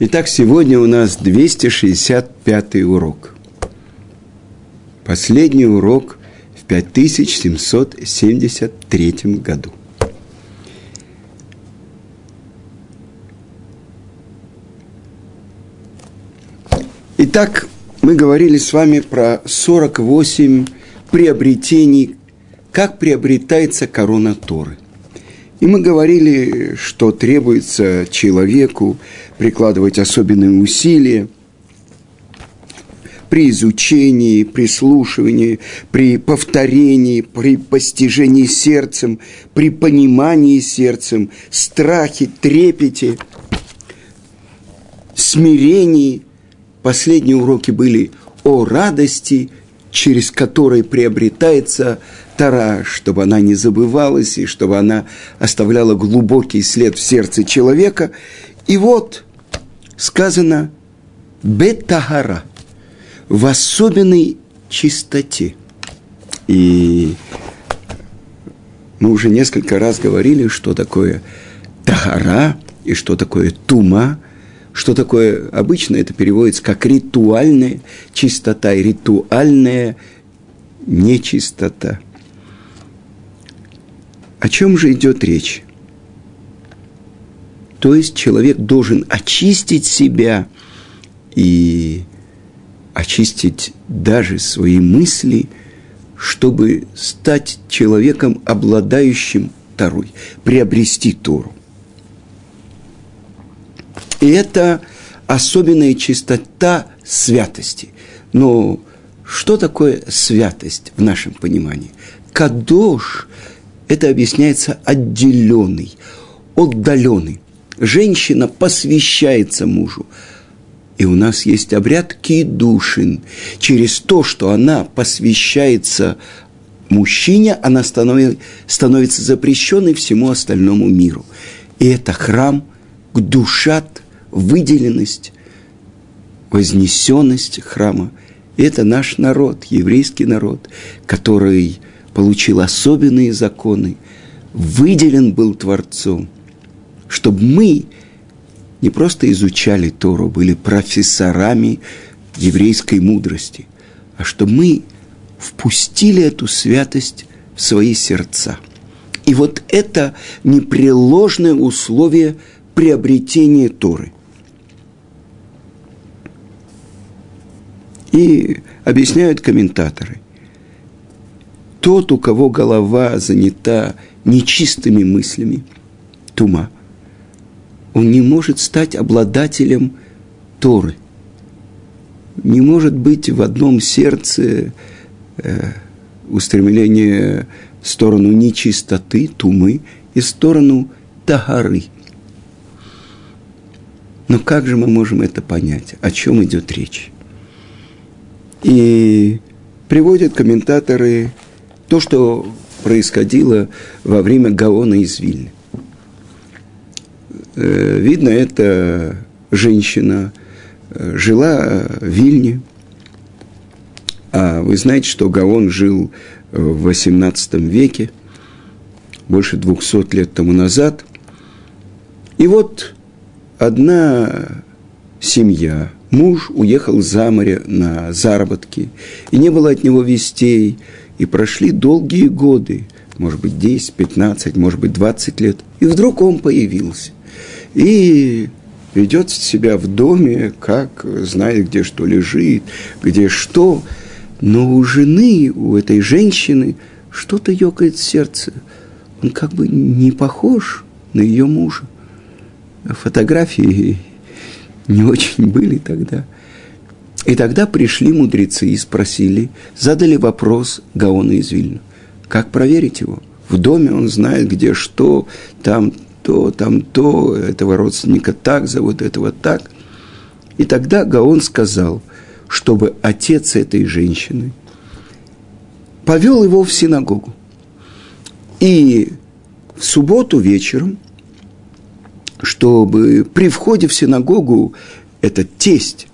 Итак, сегодня у нас 265 урок. Последний урок в 5773 году. Итак, мы говорили с вами про 48 приобретений, как приобретается корона Торы – и мы говорили, что требуется человеку прикладывать особенные усилия при изучении, прислушивании, при повторении, при постижении сердцем, при понимании сердцем, страхе, трепете, смирении. Последние уроки были о радости, через которой приобретается Тара, чтобы она не забывалась и чтобы она оставляла глубокий след в сердце человека. И вот сказано «бетахара» в особенной чистоте. И мы уже несколько раз говорили, что такое тахара и что такое тума, что такое обычно это переводится как ритуальная чистота и ритуальная нечистота. О чем же идет речь? То есть человек должен очистить себя и очистить даже свои мысли, чтобы стать человеком, обладающим Торой, приобрести Тору. И это особенная чистота святости. Но что такое святость в нашем понимании? Кадош это объясняется отделенный, отдаленный. Женщина посвящается мужу. И у нас есть обряд кидушин. Через то, что она посвящается мужчине, она становится, становится запрещенной всему остальному миру. И это храм, душат, выделенность, вознесенность храма. И это наш народ, еврейский народ, который получил особенные законы, выделен был Творцом, чтобы мы не просто изучали Тору, были профессорами еврейской мудрости, а чтобы мы впустили эту святость в свои сердца. И вот это непреложное условие приобретения Торы. И объясняют комментаторы – тот, у кого голова занята нечистыми мыслями, тума, он не может стать обладателем Торы. Не может быть в одном сердце э, устремление в сторону нечистоты, тумы, и в сторону тагары. Но как же мы можем это понять? О чем идет речь? И приводят комментаторы то, что происходило во время Гаона из Вильны. Э, видно, эта женщина э, жила в Вильне, а вы знаете, что Гаон жил в XVIII веке, больше 200 лет тому назад. И вот одна семья, муж уехал за море на заработки, и не было от него вестей, и прошли долгие годы, может быть, 10, 15, может быть, 20 лет. И вдруг он появился. И ведет себя в доме, как знает, где что лежит, где что. Но у жены, у этой женщины, что-то ёкает сердце. Он как бы не похож на ее мужа. Фотографии не очень были тогда – и тогда пришли мудрецы и спросили, задали вопрос Гаона из Вильна. Как проверить его? В доме он знает, где что, там то, там то, этого родственника так зовут, этого так. И тогда Гаон сказал, чтобы отец этой женщины повел его в синагогу. И в субботу вечером, чтобы при входе в синагогу этот тесть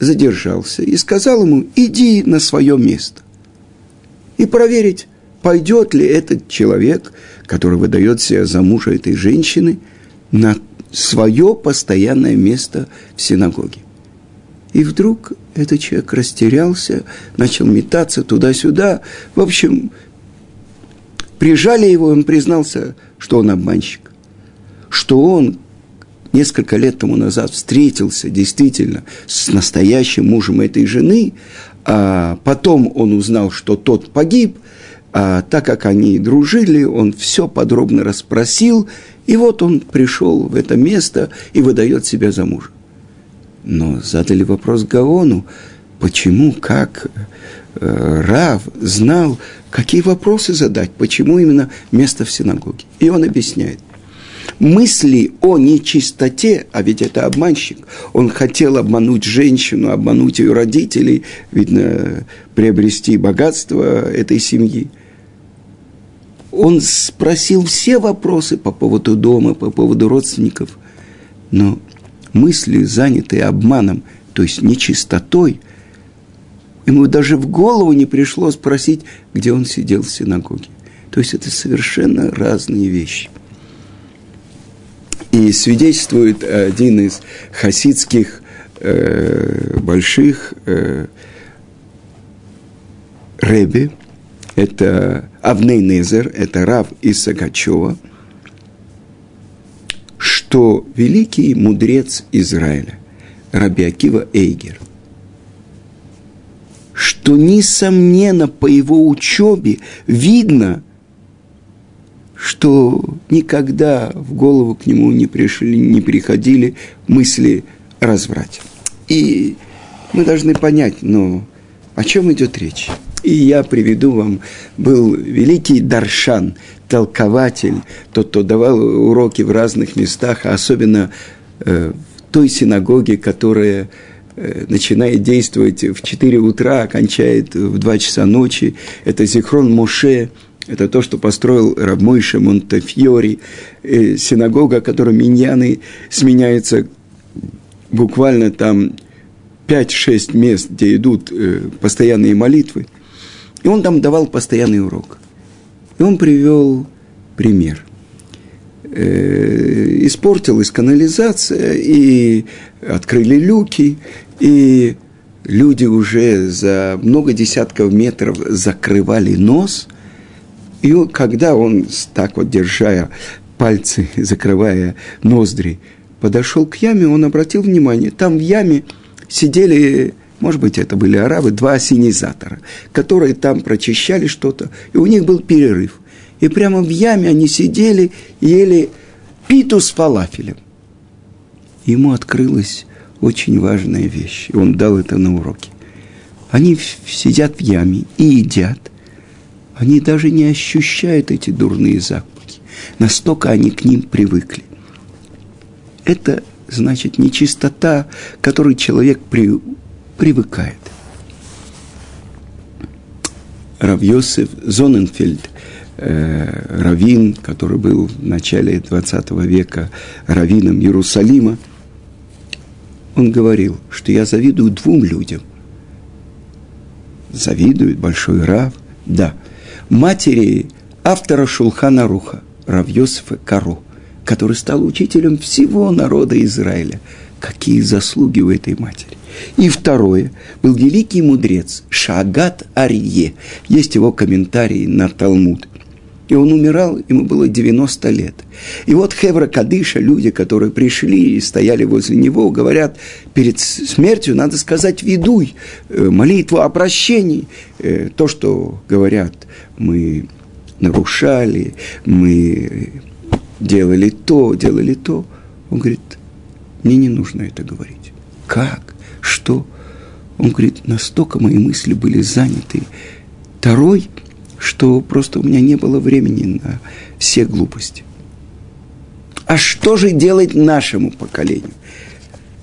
задержался и сказал ему, иди на свое место. И проверить, пойдет ли этот человек, который выдает себя за мужа этой женщины, на свое постоянное место в синагоге. И вдруг этот человек растерялся, начал метаться туда-сюда. В общем, прижали его, он признался, что он обманщик. Что он несколько лет тому назад встретился действительно с настоящим мужем этой жены, а потом он узнал, что тот погиб, а так как они дружили, он все подробно расспросил, и вот он пришел в это место и выдает себя за мужа. Но задали вопрос Гаону, почему, как э, Рав знал, какие вопросы задать, почему именно место в синагоге. И он объясняет. Мысли о нечистоте, а ведь это обманщик, он хотел обмануть женщину, обмануть ее родителей, видно, приобрести богатство этой семьи. Он спросил все вопросы по поводу дома, по поводу родственников, но мысли, занятые обманом, то есть нечистотой, ему даже в голову не пришло спросить, где он сидел в синагоге. То есть это совершенно разные вещи. И свидетельствует один из хасидских э, больших э, Рэби, это Авней Незер, это Рав из Сагачева – что великий мудрец Израиля, Раби Акива Эйгер, что, несомненно, по его учебе видно, что никогда в голову к нему не, пришли, не приходили мысли о разврате. И мы должны понять, но о чем идет речь? И я приведу вам, был великий Даршан, толкователь, тот, кто давал уроки в разных местах, а особенно э, в той синагоге, которая э, начинает действовать в 4 утра, окончает в 2 часа ночи. Это Зихрон Моше, это то, что построил Рабмойша Монтефьори, э, синагога, которой миньяны сменяются буквально там 5-6 мест, где идут э, постоянные молитвы. И он там давал постоянный урок – и он привел пример. Э, испортилась канализация, и открыли люки, и люди уже за много десятков метров закрывали нос. И когда он, так вот держа пальцы, закрывая ноздри, подошел к яме, он обратил внимание, там в яме сидели может быть, это были арабы, два осенизатора, которые там прочищали что-то, и у них был перерыв. И прямо в яме они сидели, ели питу с фалафелем. Ему открылась очень важная вещь, и он дал это на уроке. Они сидят в яме и едят. Они даже не ощущают эти дурные запахи. Настолько они к ним привыкли. Это значит нечистота, которой человек при, привыкает. Равьосиф Зоненфельд, э, раввин, который был в начале 20 века раввином Иерусалима, он говорил, что я завидую двум людям. Завидует большой Рав, да, матери автора Шулхана Руха, Рав Йосифа Каро, который стал учителем всего народа Израиля. Какие заслуги у этой матери. И второе, был великий мудрец Шагат Арье. Есть его комментарии на Талмуд. И он умирал, ему было 90 лет. И вот Хевра Кадыша, люди, которые пришли и стояли возле него, говорят, перед смертью надо сказать «ведуй», э, молитву о прощении. Э, то, что говорят, мы нарушали, мы делали то, делали то. Он говорит, мне не нужно это говорить. Как? Что? Он говорит, настолько мои мысли были заняты второй, что просто у меня не было времени на все глупости. А что же делать нашему поколению?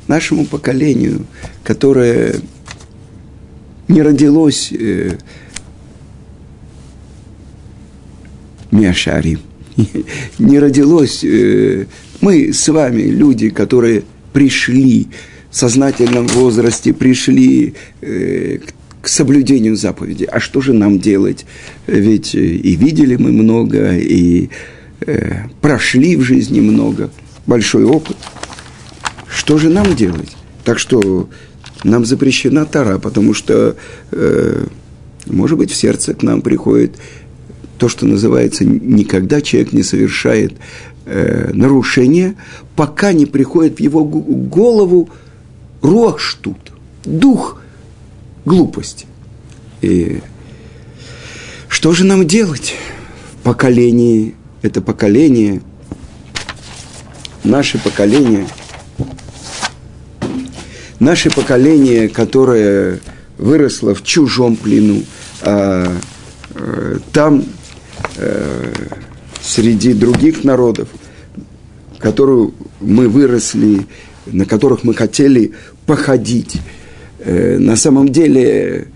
Нашему поколению, которое не родилось э, Миашари, не родилось, э, мы с вами, люди, которые пришли сознательном возрасте пришли э, к соблюдению заповеди. А что же нам делать? Ведь э, и видели мы много, и э, прошли в жизни много. большой опыт. Что же нам делать? Так что нам запрещена Тара, потому что, э, может быть, в сердце к нам приходит то, что называется, никогда человек не совершает э, нарушение, пока не приходит в его голову руах штут, дух глупости. И что же нам делать в поколении, это поколение, наше поколение, наше поколение, которое выросло в чужом плену, а, а там а, среди других народов, которую мы выросли, на которых мы хотели походить. Э, на самом деле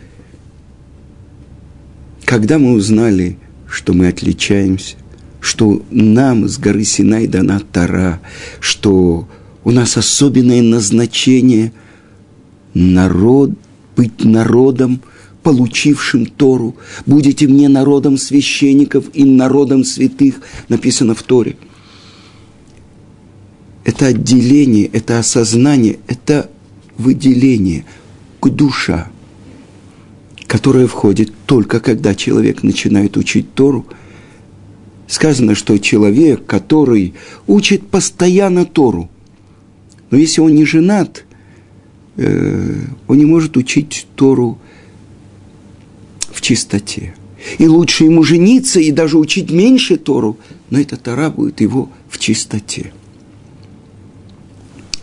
когда мы узнали, что мы отличаемся, что нам с горы Синай дана Тара, что у нас особенное назначение народ, быть народом, получившим Тору. Будете мне народом священников и народом святых, написано в Торе. Это отделение, это осознание, это выделение душа – которая входит только когда человек начинает учить Тору. Сказано, что человек, который учит постоянно Тору, но если он не женат, э, он не может учить Тору в чистоте. И лучше ему жениться и даже учить меньше Тору, но эта Тора будет его в чистоте.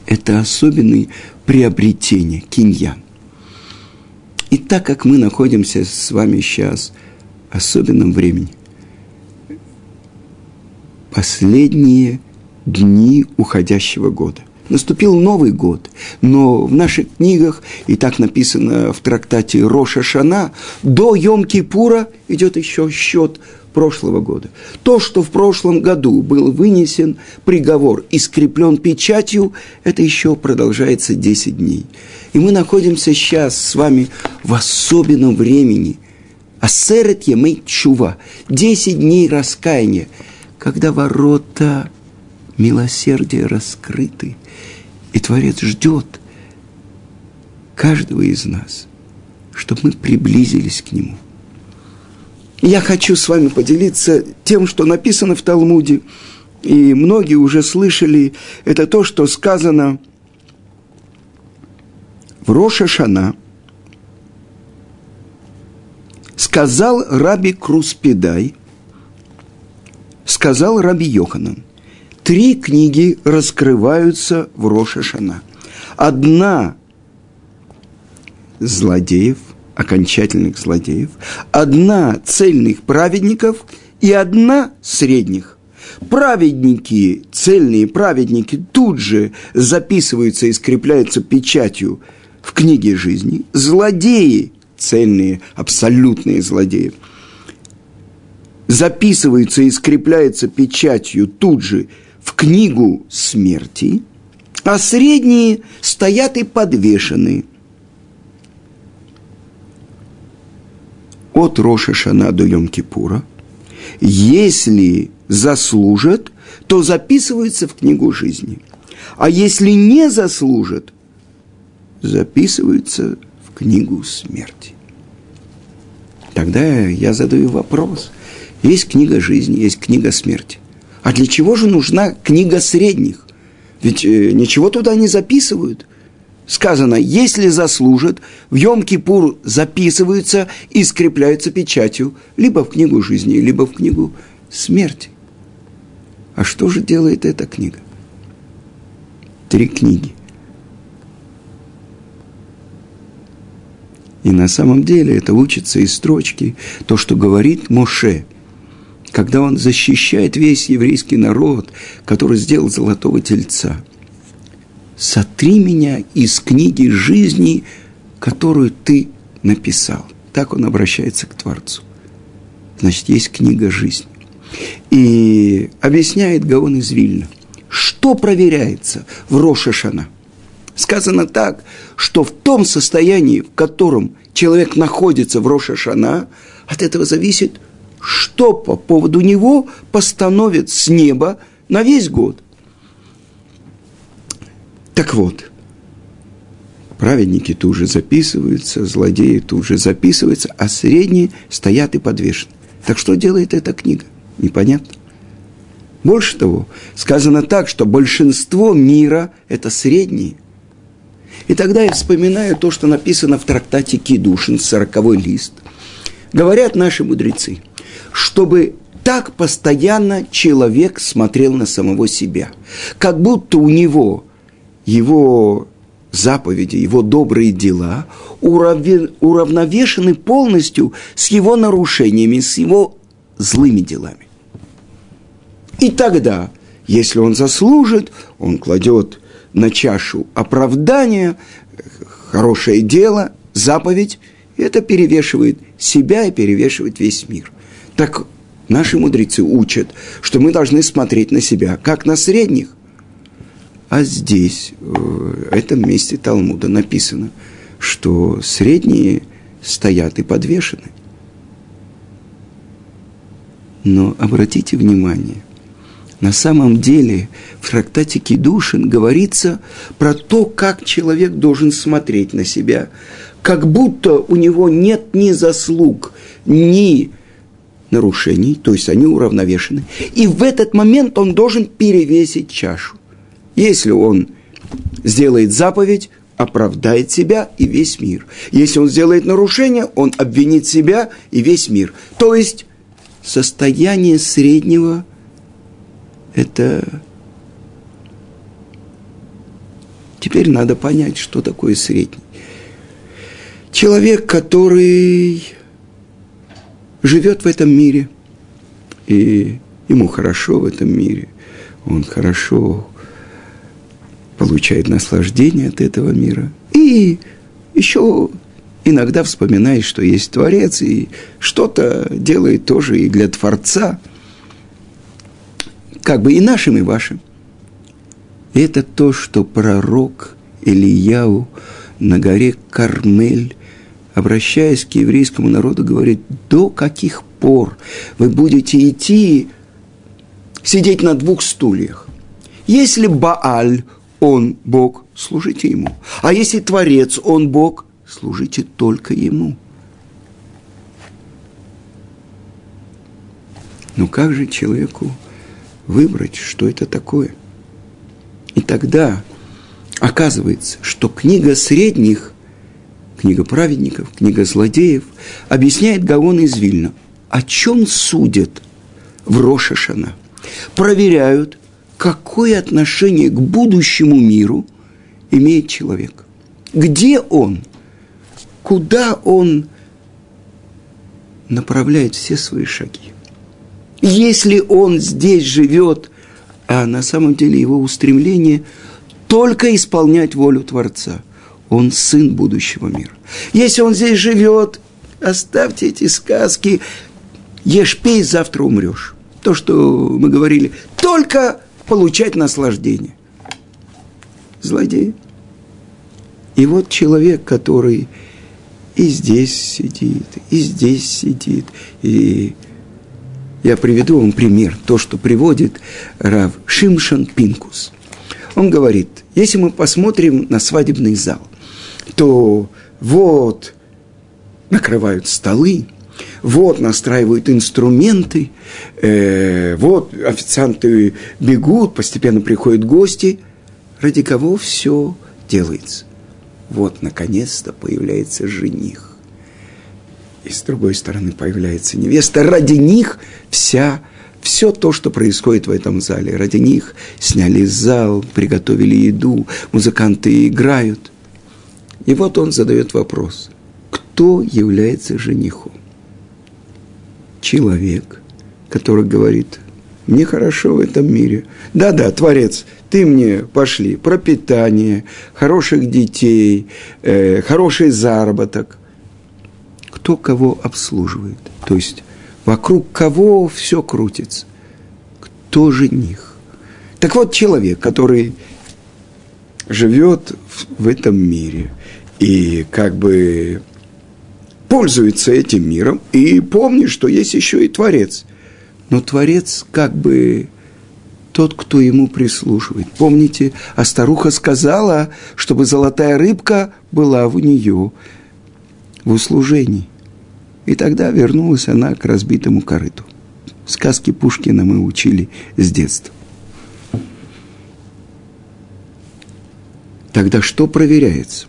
Это особенное приобретение, киньян. И так как мы находимся с вами сейчас в особенном времени, последние дни уходящего года. Наступил Новый год, но в наших книгах, и так написано в трактате Роша Шана, до Йом-Кипура идет еще счет прошлого года. То, что в прошлом году был вынесен приговор и скреплен печатью, это еще продолжается 10 дней. И мы находимся сейчас с вами в особенном времени. Асерет Емей Чува. Десять дней раскаяния, когда ворота милосердия раскрыты, и Творец ждет каждого из нас, чтобы мы приблизились к Нему. Я хочу с вами поделиться тем, что написано в Талмуде, и многие уже слышали, это то, что сказано – в Роша Шана сказал Раби Круспедай, сказал Раби Йоханан, три книги раскрываются в Роша Шана. Одна злодеев, окончательных злодеев, одна цельных праведников и одна средних. Праведники, цельные праведники тут же записываются и скрепляются печатью – в книге жизни, злодеи, цельные, абсолютные злодеи, записываются и скрепляются печатью тут же в книгу смерти, а средние стоят и подвешены. От Роша Шана до Йом-Кипура. Если заслужат, то записываются в книгу жизни. А если не заслужат, записываются в книгу смерти. Тогда я задаю вопрос. Есть книга жизни, есть книга смерти. А для чего же нужна книга средних? Ведь э, ничего туда не записывают. Сказано, если заслужат, в Йом-Кипур записываются и скрепляются печатью либо в книгу жизни, либо в книгу смерти. А что же делает эта книга? Три книги. И на самом деле это учится из строчки, то, что говорит Моше, когда он защищает весь еврейский народ, который сделал золотого тельца. «Сотри меня из книги жизни, которую ты написал». Так он обращается к Творцу. Значит, есть книга жизни. И объясняет Гаон из Вильна, что проверяется в Рошашана – сказано так, что в том состоянии, в котором человек находится в Роша Шана, от этого зависит, что по поводу него постановит с неба на весь год. Так вот, праведники тут же записываются, злодеи тут же записываются, а средние стоят и подвешены. Так что делает эта книга? Непонятно. Больше того, сказано так, что большинство мира – это средние. И тогда я вспоминаю то, что написано в трактате Кидушин, сороковой лист. Говорят наши мудрецы, чтобы так постоянно человек смотрел на самого себя, как будто у него его заповеди, его добрые дела уравновешены полностью с его нарушениями, с его злыми делами. И тогда, если он заслужит, он кладет на чашу оправдания, хорошее дело, заповедь, и это перевешивает себя и перевешивает весь мир. Так наши мудрецы учат, что мы должны смотреть на себя, как на средних. А здесь, в этом месте Талмуда написано, что средние стоят и подвешены. Но обратите внимание, на самом деле в трактате Кедушин говорится про то, как человек должен смотреть на себя, как будто у него нет ни заслуг, ни нарушений, то есть они уравновешены. И в этот момент он должен перевесить чашу. Если он сделает заповедь, оправдает себя и весь мир. Если он сделает нарушение, он обвинит себя и весь мир. То есть состояние среднего – это... Теперь надо понять, что такое средний. Человек, который живет в этом мире, и ему хорошо в этом мире, он хорошо получает наслаждение от этого мира. И еще иногда вспоминает, что есть Творец, и что-то делает тоже и для Творца, как бы и нашим, и вашим. Это то, что пророк Ильяу на горе Кармель, обращаясь к еврейскому народу, говорит, до каких пор вы будете идти, сидеть на двух стульях? Если Бааль, он Бог, служите ему. А если Творец, он Бог, служите только Ему. Но как же человеку выбрать, что это такое? И тогда оказывается, что книга средних, книга праведников, книга злодеев объясняет Гаон из Вильна, о чем судят в Рошашана. Проверяют, какое отношение к будущему миру имеет человек. Где он – куда он направляет все свои шаги. Если он здесь живет, а на самом деле его устремление только исполнять волю Творца, он сын будущего мира. Если он здесь живет, оставьте эти сказки, ешь, пей, завтра умрешь. То, что мы говорили, только получать наслаждение. Злодей. И вот человек, который и здесь сидит, и здесь сидит. И я приведу вам пример, то, что приводит Рав Шимшан Пинкус. Он говорит, если мы посмотрим на свадебный зал, то вот накрывают столы, вот настраивают инструменты, э, вот официанты бегут, постепенно приходят гости. Ради кого все делается? вот, наконец-то появляется жених. И с другой стороны появляется невеста. Ради них вся, все то, что происходит в этом зале. Ради них сняли зал, приготовили еду, музыканты играют. И вот он задает вопрос. Кто является женихом? Человек, который говорит, мне хорошо в этом мире. Да-да, Творец – ты мне пошли пропитание, хороших детей, э, хороший заработок. Кто кого обслуживает? То есть вокруг кого все крутится? Кто жених? Так вот, человек, который живет в, в этом мире и как бы пользуется этим миром, и помнит, что есть еще и Творец. Но Творец как бы тот, кто ему прислушивает. Помните, а старуха сказала, чтобы золотая рыбка была у нее в услужении. И тогда вернулась она к разбитому корыту. Сказки Пушкина мы учили с детства. Тогда что проверяется?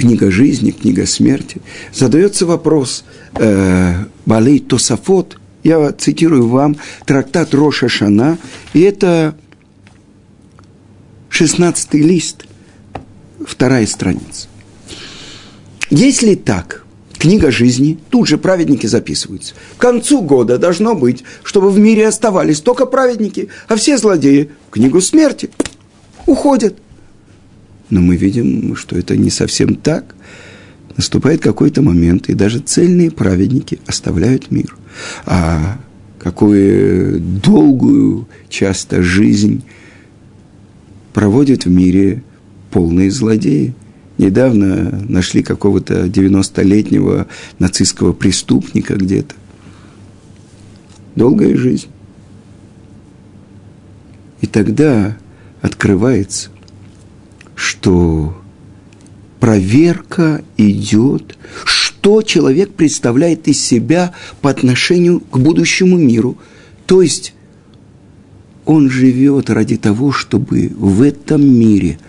Книга жизни, книга смерти. Задается вопрос э, Балей Тосафот. Я цитирую вам трактат Роша Шана. И это 16 лист, вторая страница. Если так, книга жизни, тут же праведники записываются. К концу года должно быть, чтобы в мире оставались только праведники, а все злодеи в книгу смерти уходят. Но мы видим, что это не совсем так. Наступает какой-то момент, и даже цельные праведники оставляют мир. А какую долгую часто жизнь проводят в мире полные злодеи – Недавно нашли какого-то 90-летнего нацистского преступника где-то. Долгая жизнь. И тогда открывается, что проверка идет, что человек представляет из себя по отношению к будущему миру. То есть он живет ради того, чтобы в этом мире –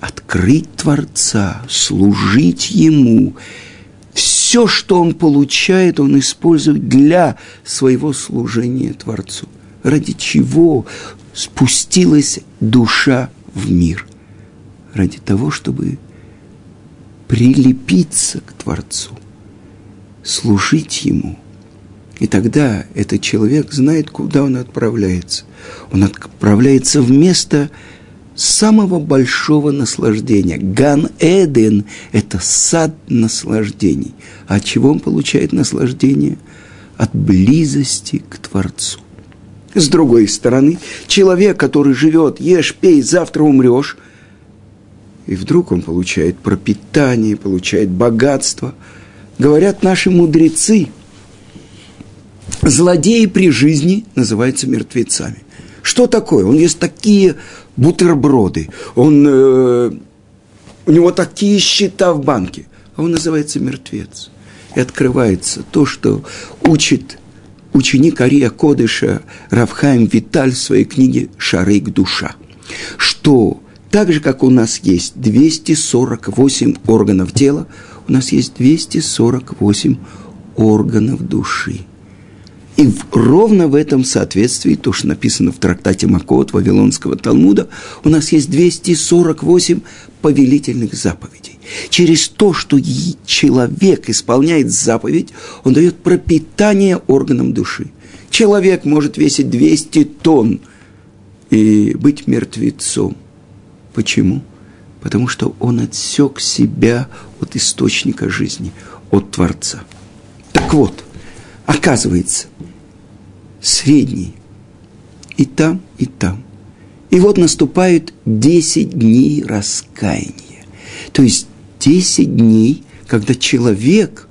открыть Творца, служить Ему. Все, что он получает, он использует для своего служения Творцу. Ради чего спустилась душа в мир? Ради того, чтобы прилепиться к Творцу, служить Ему. И тогда этот человек знает, куда он отправляется. Он отправляется в место, самого большого наслаждения. Ган-Эден – это сад наслаждений. А от чего он получает наслаждение? От близости к Творцу. С другой стороны, человек, который живет, ешь, пей, завтра умрешь, и вдруг он получает пропитание, получает богатство. Говорят наши мудрецы, злодеи при жизни называются мертвецами. Что такое? Он есть такие бутерброды, он, э, у него такие счета в банке, а он называется мертвец. И открывается то, что учит ученик Ария Кодыша Равхайм Виталь в своей книге «Шарык душа», что так же, как у нас есть 248 органов тела, у нас есть 248 органов души – и в, ровно в этом соответствии, то, что написано в трактате Макот Вавилонского Талмуда, у нас есть 248 повелительных заповедей. Через то, что человек исполняет заповедь, он дает пропитание органам души. Человек может весить 200 тонн и быть мертвецом. Почему? Потому что он отсек себя от источника жизни, от Творца. Так вот, оказывается, средний. И там, и там. И вот наступают 10 дней раскаяния. То есть 10 дней, когда человек,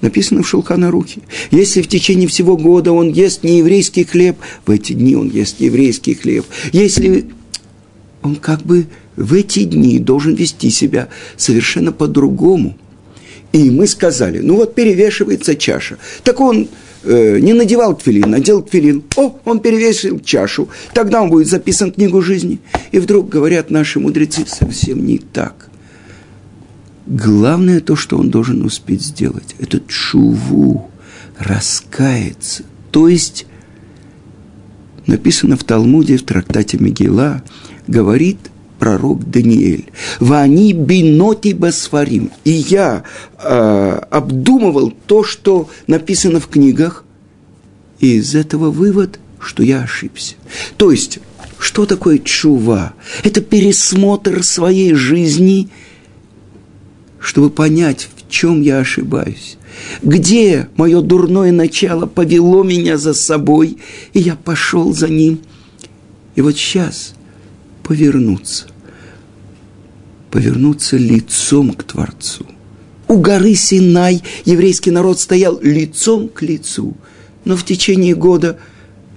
написано в Шулхана-Рухе, если в течение всего года он ест нееврейский хлеб, в эти дни он ест еврейский хлеб. Если он как бы в эти дни должен вести себя совершенно по-другому. И мы сказали, ну вот перевешивается чаша. Так он э, не надевал тфилин, надел тфилин, о, он перевесил чашу, тогда он будет записан в книгу жизни. И вдруг говорят наши мудрецы, совсем не так. Главное то, что он должен успеть сделать, это чуву, раскаяться. То есть, написано в Талмуде, в трактате Мегила, говорит – пророк Даниэль. «Вани биноти басфарим». И я э, обдумывал то, что написано в книгах, и из этого вывод, что я ошибся. То есть, что такое чува? Это пересмотр своей жизни, чтобы понять, в чем я ошибаюсь. Где мое дурное начало повело меня за собой, и я пошел за ним. И вот сейчас – повернуться. Повернуться лицом к Творцу. У горы Синай еврейский народ стоял лицом к лицу. Но в течение года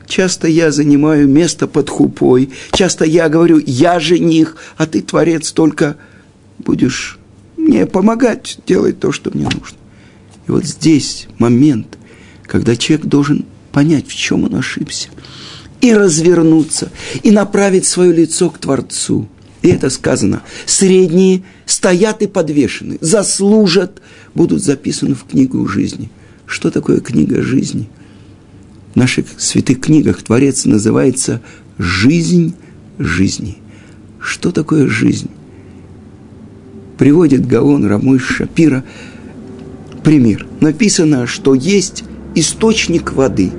Часто я занимаю место под хупой. Часто я говорю, я жених, а ты, Творец, только будешь мне помогать делать то, что мне нужно. И вот здесь момент, когда человек должен понять, в чем он ошибся, и развернуться, и направить свое лицо к Творцу. И это сказано. Средние стоят и подвешены, заслужат, будут записаны в книгу жизни. Что такое книга жизни – в наших святых книгах Творец называется «жизнь жизни». Что такое жизнь? Приводит Гаон Рамыш Шапира пример. Написано, что есть источник воды.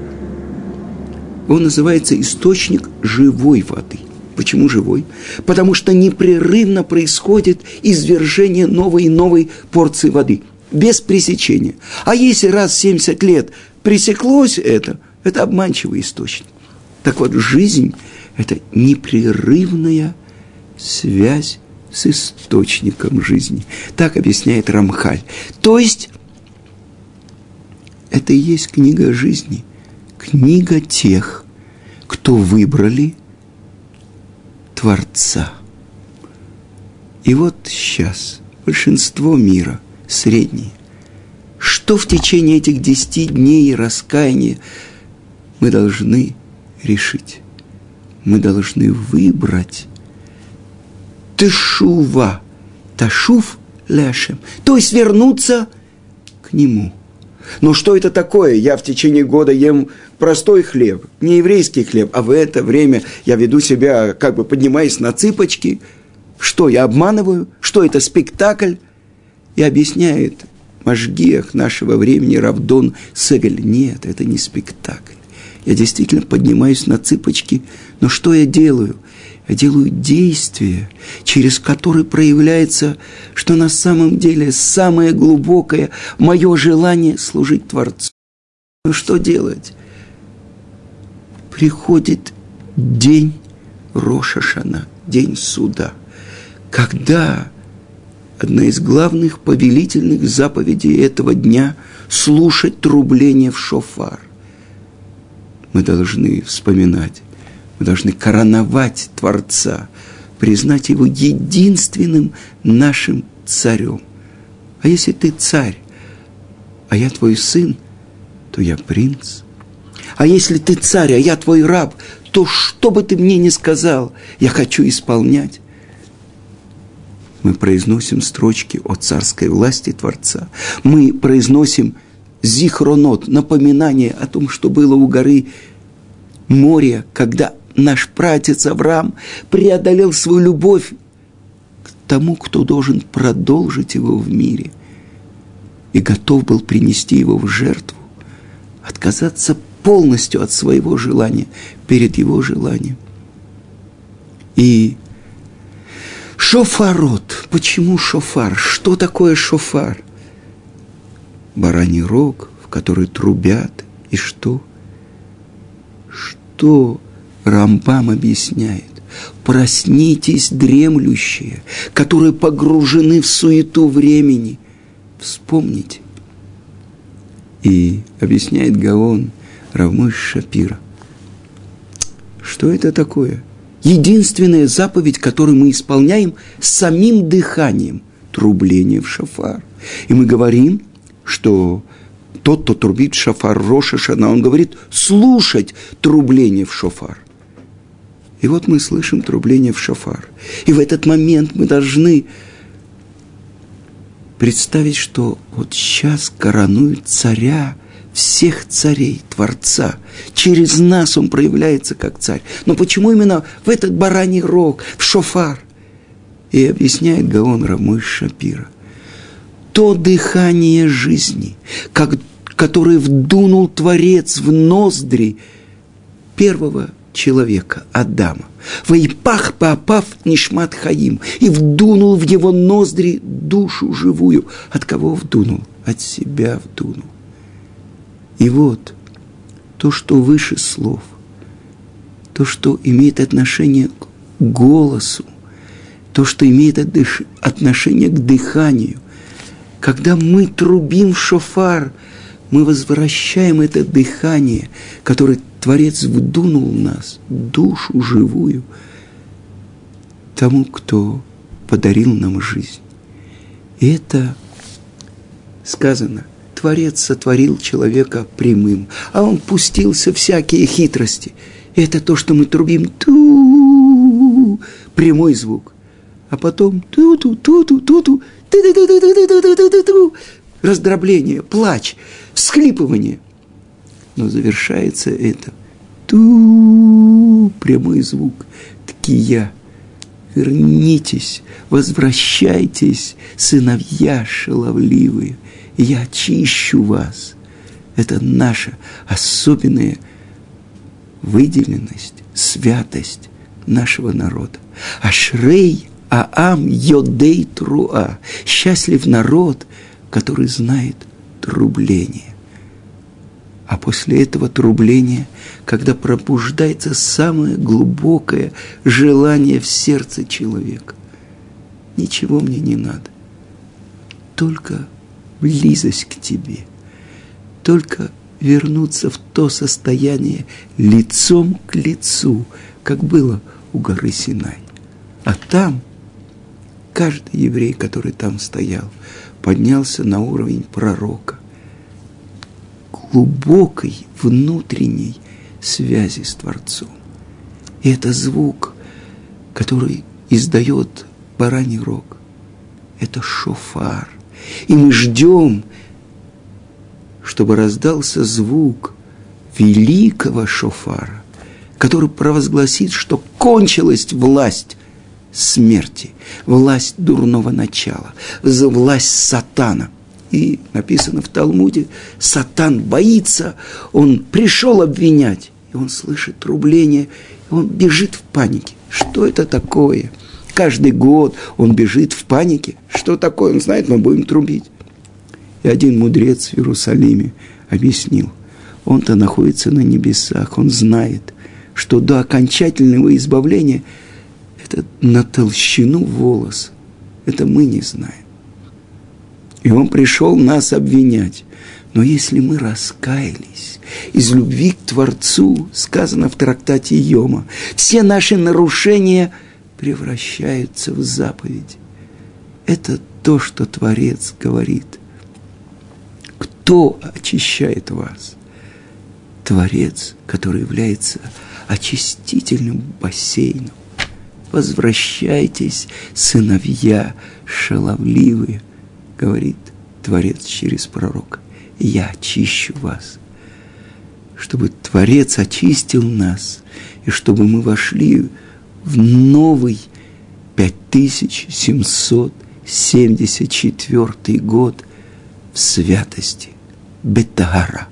Он называется источник живой воды. Почему живой? Потому что непрерывно происходит извержение новой и новой порции воды, без пресечения. А если раз в 70 лет пресеклось это – это обманчивый источник. Так вот, жизнь – это непрерывная связь с источником жизни. Так объясняет Рамхаль. То есть, это и есть книга жизни, книга тех, кто выбрали Творца. И вот сейчас большинство мира, средние, что в течение этих десяти дней раскаяния мы должны решить. Мы должны выбрать тешува, ташув ляшем, то есть вернуться к нему. Но что это такое? Я в течение года ем простой хлеб, не еврейский хлеб, а в это время я веду себя, как бы поднимаясь на цыпочки. Что, я обманываю? Что это спектакль? И объясняет Машгиях нашего времени Равдон Сегель. Нет, это не спектакль. Я действительно поднимаюсь на цыпочки, но что я делаю? Я делаю действие, через которое проявляется, что на самом деле самое глубокое мое желание служить Творцу. Ну что делать? Приходит день Рошашана, день суда, когда одна из главных повелительных заповедей этого дня – слушать трубление в шофар – мы должны вспоминать, мы должны короновать Творца, признать Его единственным нашим царем. А если ты царь, а я твой сын, то я принц. А если ты царь, а я твой раб, то что бы ты мне ни сказал, я хочу исполнять. Мы произносим строчки о царской власти Творца. Мы произносим зихронот, напоминание о том, что было у горы Море, когда наш пратец Авраам преодолел свою любовь к тому, кто должен продолжить его в мире, и готов был принести его в жертву, отказаться полностью от своего желания перед его желанием. И шофарот. Почему шофар? Что такое шофар? бараний рог, в который трубят, и что? Что Рамбам объясняет? Проснитесь, дремлющие, которые погружены в суету времени. Вспомните. И объясняет Гаон Равмыш Шапира. Что это такое? Единственная заповедь, которую мы исполняем самим дыханием – трубление в шафар. И мы говорим – что тот, кто трубит шафар Роша Шана, он говорит слушать трубление в шофар. И вот мы слышим трубление в шофар. И в этот момент мы должны представить, что вот сейчас коронуют царя всех царей, Творца. Через нас он проявляется как царь. Но почему именно в этот бараний рог, в шофар? И объясняет Гаон Рамыш Шапира – то дыхание жизни, как, которое вдунул Творец в ноздри первого человека, Адама. Вайпах папав нишмат хаим. И вдунул в его ноздри душу живую. От кого вдунул? От себя вдунул. И вот то, что выше слов, то, что имеет отношение к голосу, то, что имеет отношение к дыханию, когда мы трубим в шофар, мы возвращаем это дыхание, которое Творец вдунул в нас, душу живую, тому, кто подарил нам жизнь. И это сказано, Творец сотворил человека прямым, а он пустился всякие хитрости. Это то, что мы трубим ту прямой звук. А потом ту-ту-ту-ту-ту-ту, раздробление, плач, всхлипывание. Но завершается это ту прямой звук, такие вернитесь, возвращайтесь, сыновья шаловливые, я очищу вас. Это наша особенная выделенность, святость нашего народа. Ашрей Аам Йодей Труа. Счастлив народ, который знает трубление. А после этого трубления, когда пробуждается самое глубокое желание в сердце человека, ничего мне не надо, только близость к тебе, только вернуться в то состояние лицом к лицу, как было у горы Синай. А там каждый еврей, который там стоял, поднялся на уровень пророка, глубокой внутренней связи с Творцом. И это звук, который издает бараний рог. Это шофар. И мы ждем, чтобы раздался звук великого шофара, который провозгласит, что кончилась власть смерти, власть дурного начала, власть сатана. И написано в Талмуде, сатан боится, он пришел обвинять, и он слышит трубление, и он бежит в панике. Что это такое? Каждый год он бежит в панике. Что такое? Он знает, мы будем трубить. И один мудрец в Иерусалиме объяснил, он-то находится на небесах, он знает, что до окончательного избавления – это на толщину волос. Это мы не знаем. И он пришел нас обвинять. Но если мы раскаялись из любви к Творцу, сказано в трактате Йома, все наши нарушения превращаются в заповедь. Это то, что Творец говорит. Кто очищает вас? Творец, который является очистительным бассейном возвращайтесь, сыновья шаловливые, говорит Творец через пророка, я очищу вас. Чтобы Творец очистил нас, и чтобы мы вошли в новый 5774 год в святости Бетара.